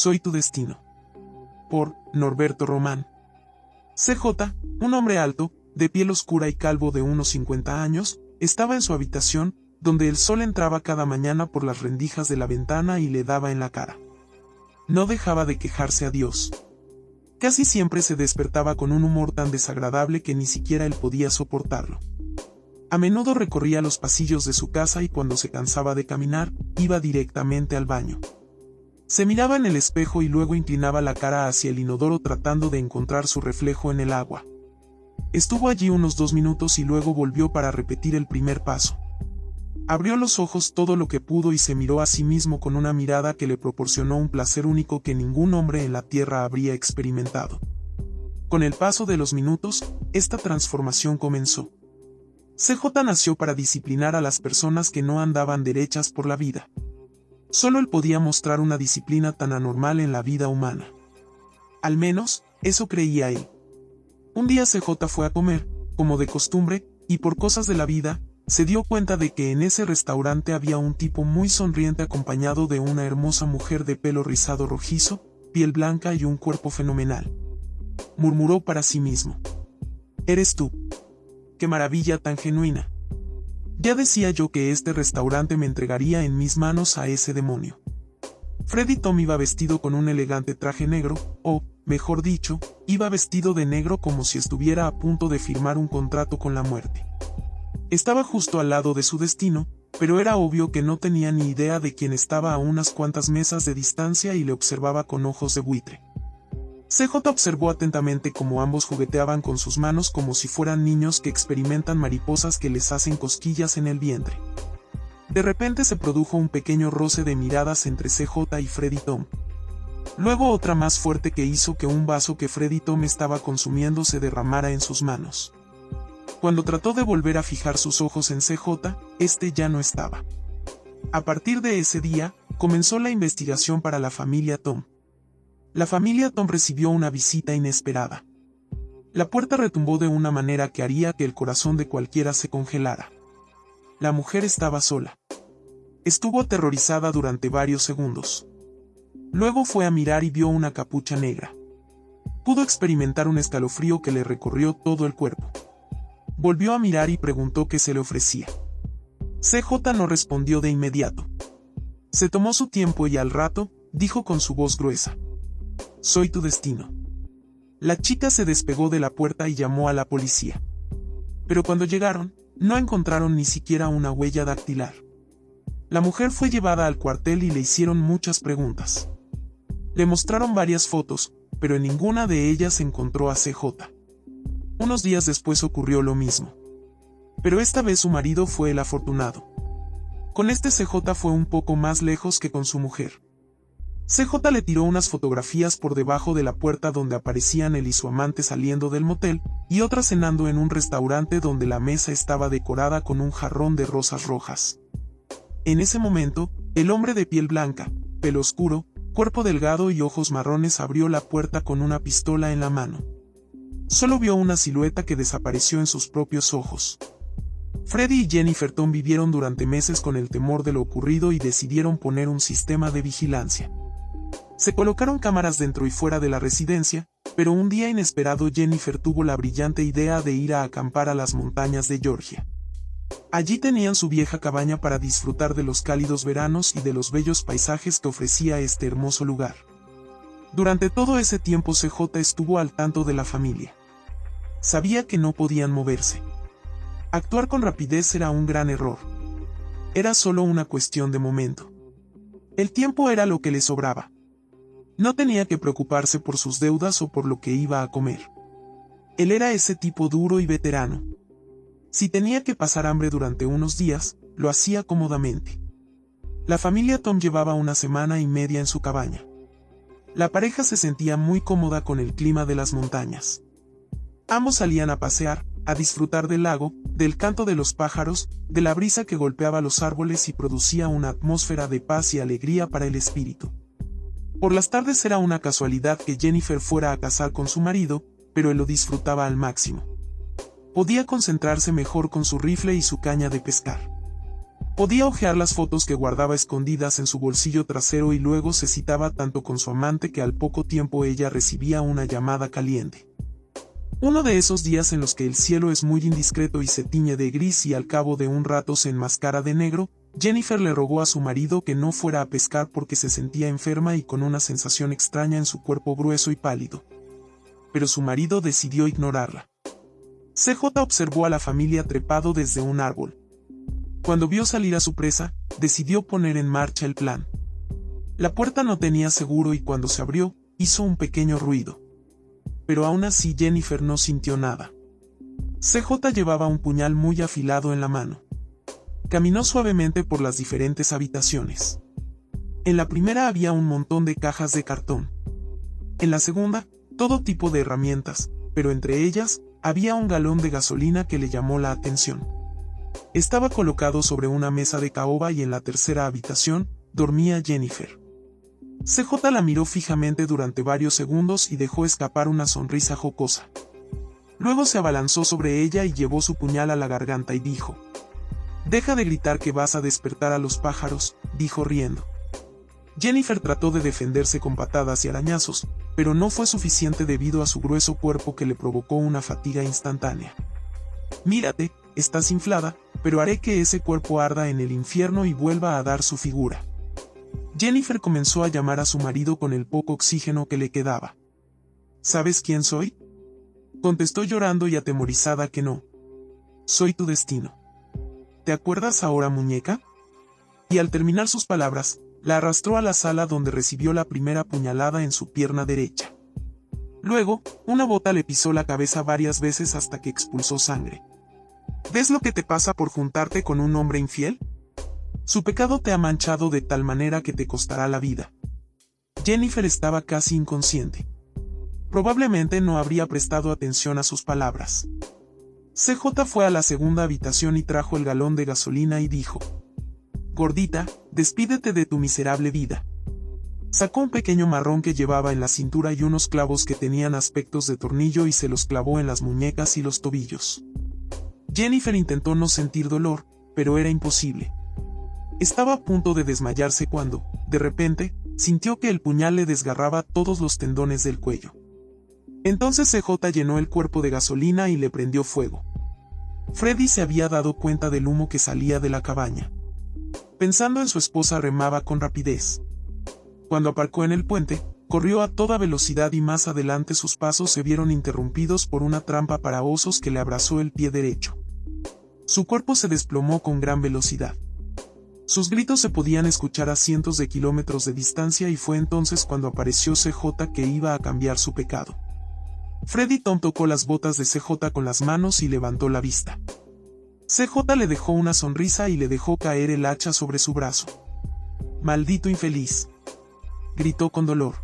Soy tu destino. Por Norberto Román. CJ, un hombre alto, de piel oscura y calvo de unos 50 años, estaba en su habitación, donde el sol entraba cada mañana por las rendijas de la ventana y le daba en la cara. No dejaba de quejarse a Dios. Casi siempre se despertaba con un humor tan desagradable que ni siquiera él podía soportarlo. A menudo recorría los pasillos de su casa y cuando se cansaba de caminar, iba directamente al baño. Se miraba en el espejo y luego inclinaba la cara hacia el inodoro tratando de encontrar su reflejo en el agua. Estuvo allí unos dos minutos y luego volvió para repetir el primer paso. Abrió los ojos todo lo que pudo y se miró a sí mismo con una mirada que le proporcionó un placer único que ningún hombre en la tierra habría experimentado. Con el paso de los minutos, esta transformación comenzó. CJ nació para disciplinar a las personas que no andaban derechas por la vida. Solo él podía mostrar una disciplina tan anormal en la vida humana. Al menos, eso creía él. Un día CJ fue a comer, como de costumbre, y por cosas de la vida, se dio cuenta de que en ese restaurante había un tipo muy sonriente acompañado de una hermosa mujer de pelo rizado rojizo, piel blanca y un cuerpo fenomenal. Murmuró para sí mismo. Eres tú. Qué maravilla tan genuina. Ya decía yo que este restaurante me entregaría en mis manos a ese demonio. Freddy Tom iba vestido con un elegante traje negro, o, mejor dicho, iba vestido de negro como si estuviera a punto de firmar un contrato con la muerte. Estaba justo al lado de su destino, pero era obvio que no tenía ni idea de quién estaba a unas cuantas mesas de distancia y le observaba con ojos de buitre. CJ observó atentamente cómo ambos jugueteaban con sus manos como si fueran niños que experimentan mariposas que les hacen cosquillas en el vientre. De repente se produjo un pequeño roce de miradas entre CJ y Freddy Tom. Luego otra más fuerte que hizo que un vaso que Freddy Tom estaba consumiendo se derramara en sus manos. Cuando trató de volver a fijar sus ojos en CJ, este ya no estaba. A partir de ese día, comenzó la investigación para la familia Tom. La familia Tom recibió una visita inesperada. La puerta retumbó de una manera que haría que el corazón de cualquiera se congelara. La mujer estaba sola. Estuvo aterrorizada durante varios segundos. Luego fue a mirar y vio una capucha negra. Pudo experimentar un escalofrío que le recorrió todo el cuerpo. Volvió a mirar y preguntó qué se le ofrecía. CJ no respondió de inmediato. Se tomó su tiempo y al rato, dijo con su voz gruesa. Soy tu destino. La chica se despegó de la puerta y llamó a la policía. Pero cuando llegaron, no encontraron ni siquiera una huella dactilar. La mujer fue llevada al cuartel y le hicieron muchas preguntas. Le mostraron varias fotos, pero en ninguna de ellas encontró a CJ. Unos días después ocurrió lo mismo. Pero esta vez su marido fue el afortunado. Con este CJ fue un poco más lejos que con su mujer. CJ le tiró unas fotografías por debajo de la puerta donde aparecían él y su amante saliendo del motel, y otras cenando en un restaurante donde la mesa estaba decorada con un jarrón de rosas rojas. En ese momento, el hombre de piel blanca, pelo oscuro, cuerpo delgado y ojos marrones abrió la puerta con una pistola en la mano. Solo vio una silueta que desapareció en sus propios ojos. Freddy y Jennifer Tom vivieron durante meses con el temor de lo ocurrido y decidieron poner un sistema de vigilancia. Se colocaron cámaras dentro y fuera de la residencia, pero un día inesperado Jennifer tuvo la brillante idea de ir a acampar a las montañas de Georgia. Allí tenían su vieja cabaña para disfrutar de los cálidos veranos y de los bellos paisajes que ofrecía este hermoso lugar. Durante todo ese tiempo CJ estuvo al tanto de la familia. Sabía que no podían moverse. Actuar con rapidez era un gran error. Era solo una cuestión de momento. El tiempo era lo que le sobraba. No tenía que preocuparse por sus deudas o por lo que iba a comer. Él era ese tipo duro y veterano. Si tenía que pasar hambre durante unos días, lo hacía cómodamente. La familia Tom llevaba una semana y media en su cabaña. La pareja se sentía muy cómoda con el clima de las montañas. Ambos salían a pasear, a disfrutar del lago, del canto de los pájaros, de la brisa que golpeaba los árboles y producía una atmósfera de paz y alegría para el espíritu. Por las tardes era una casualidad que Jennifer fuera a casar con su marido, pero él lo disfrutaba al máximo. Podía concentrarse mejor con su rifle y su caña de pescar. Podía hojear las fotos que guardaba escondidas en su bolsillo trasero y luego se citaba tanto con su amante que al poco tiempo ella recibía una llamada caliente. Uno de esos días en los que el cielo es muy indiscreto y se tiñe de gris y al cabo de un rato se enmascara de negro, Jennifer le rogó a su marido que no fuera a pescar porque se sentía enferma y con una sensación extraña en su cuerpo grueso y pálido. Pero su marido decidió ignorarla. CJ observó a la familia trepado desde un árbol. Cuando vio salir a su presa, decidió poner en marcha el plan. La puerta no tenía seguro y cuando se abrió, hizo un pequeño ruido pero aún así Jennifer no sintió nada. CJ llevaba un puñal muy afilado en la mano. Caminó suavemente por las diferentes habitaciones. En la primera había un montón de cajas de cartón. En la segunda, todo tipo de herramientas, pero entre ellas, había un galón de gasolina que le llamó la atención. Estaba colocado sobre una mesa de caoba y en la tercera habitación, dormía Jennifer. CJ la miró fijamente durante varios segundos y dejó escapar una sonrisa jocosa. Luego se abalanzó sobre ella y llevó su puñal a la garganta y dijo, Deja de gritar que vas a despertar a los pájaros, dijo riendo. Jennifer trató de defenderse con patadas y arañazos, pero no fue suficiente debido a su grueso cuerpo que le provocó una fatiga instantánea. Mírate, estás inflada, pero haré que ese cuerpo arda en el infierno y vuelva a dar su figura. Jennifer comenzó a llamar a su marido con el poco oxígeno que le quedaba. ¿Sabes quién soy? Contestó llorando y atemorizada que no. Soy tu destino. ¿Te acuerdas ahora, muñeca? Y al terminar sus palabras, la arrastró a la sala donde recibió la primera puñalada en su pierna derecha. Luego, una bota le pisó la cabeza varias veces hasta que expulsó sangre. ¿Ves lo que te pasa por juntarte con un hombre infiel? Su pecado te ha manchado de tal manera que te costará la vida. Jennifer estaba casi inconsciente. Probablemente no habría prestado atención a sus palabras. CJ fue a la segunda habitación y trajo el galón de gasolina y dijo, Gordita, despídete de tu miserable vida. Sacó un pequeño marrón que llevaba en la cintura y unos clavos que tenían aspectos de tornillo y se los clavó en las muñecas y los tobillos. Jennifer intentó no sentir dolor, pero era imposible. Estaba a punto de desmayarse cuando, de repente, sintió que el puñal le desgarraba todos los tendones del cuello. Entonces CJ llenó el cuerpo de gasolina y le prendió fuego. Freddy se había dado cuenta del humo que salía de la cabaña. Pensando en su esposa remaba con rapidez. Cuando aparcó en el puente, corrió a toda velocidad y más adelante sus pasos se vieron interrumpidos por una trampa para osos que le abrazó el pie derecho. Su cuerpo se desplomó con gran velocidad. Sus gritos se podían escuchar a cientos de kilómetros de distancia y fue entonces cuando apareció CJ que iba a cambiar su pecado. Freddy Tom tocó las botas de CJ con las manos y levantó la vista. CJ le dejó una sonrisa y le dejó caer el hacha sobre su brazo. Maldito infeliz. Gritó con dolor.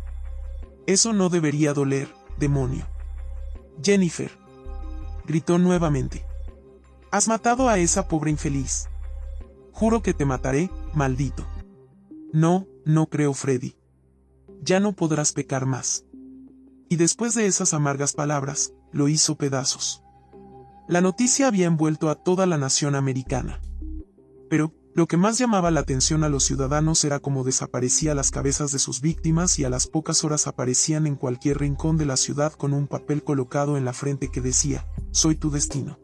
Eso no debería doler, demonio. Jennifer. Gritó nuevamente. Has matado a esa pobre infeliz. Juro que te mataré, maldito. No, no creo Freddy. Ya no podrás pecar más. Y después de esas amargas palabras, lo hizo pedazos. La noticia había envuelto a toda la nación americana. Pero, lo que más llamaba la atención a los ciudadanos era cómo desaparecía las cabezas de sus víctimas y a las pocas horas aparecían en cualquier rincón de la ciudad con un papel colocado en la frente que decía, soy tu destino.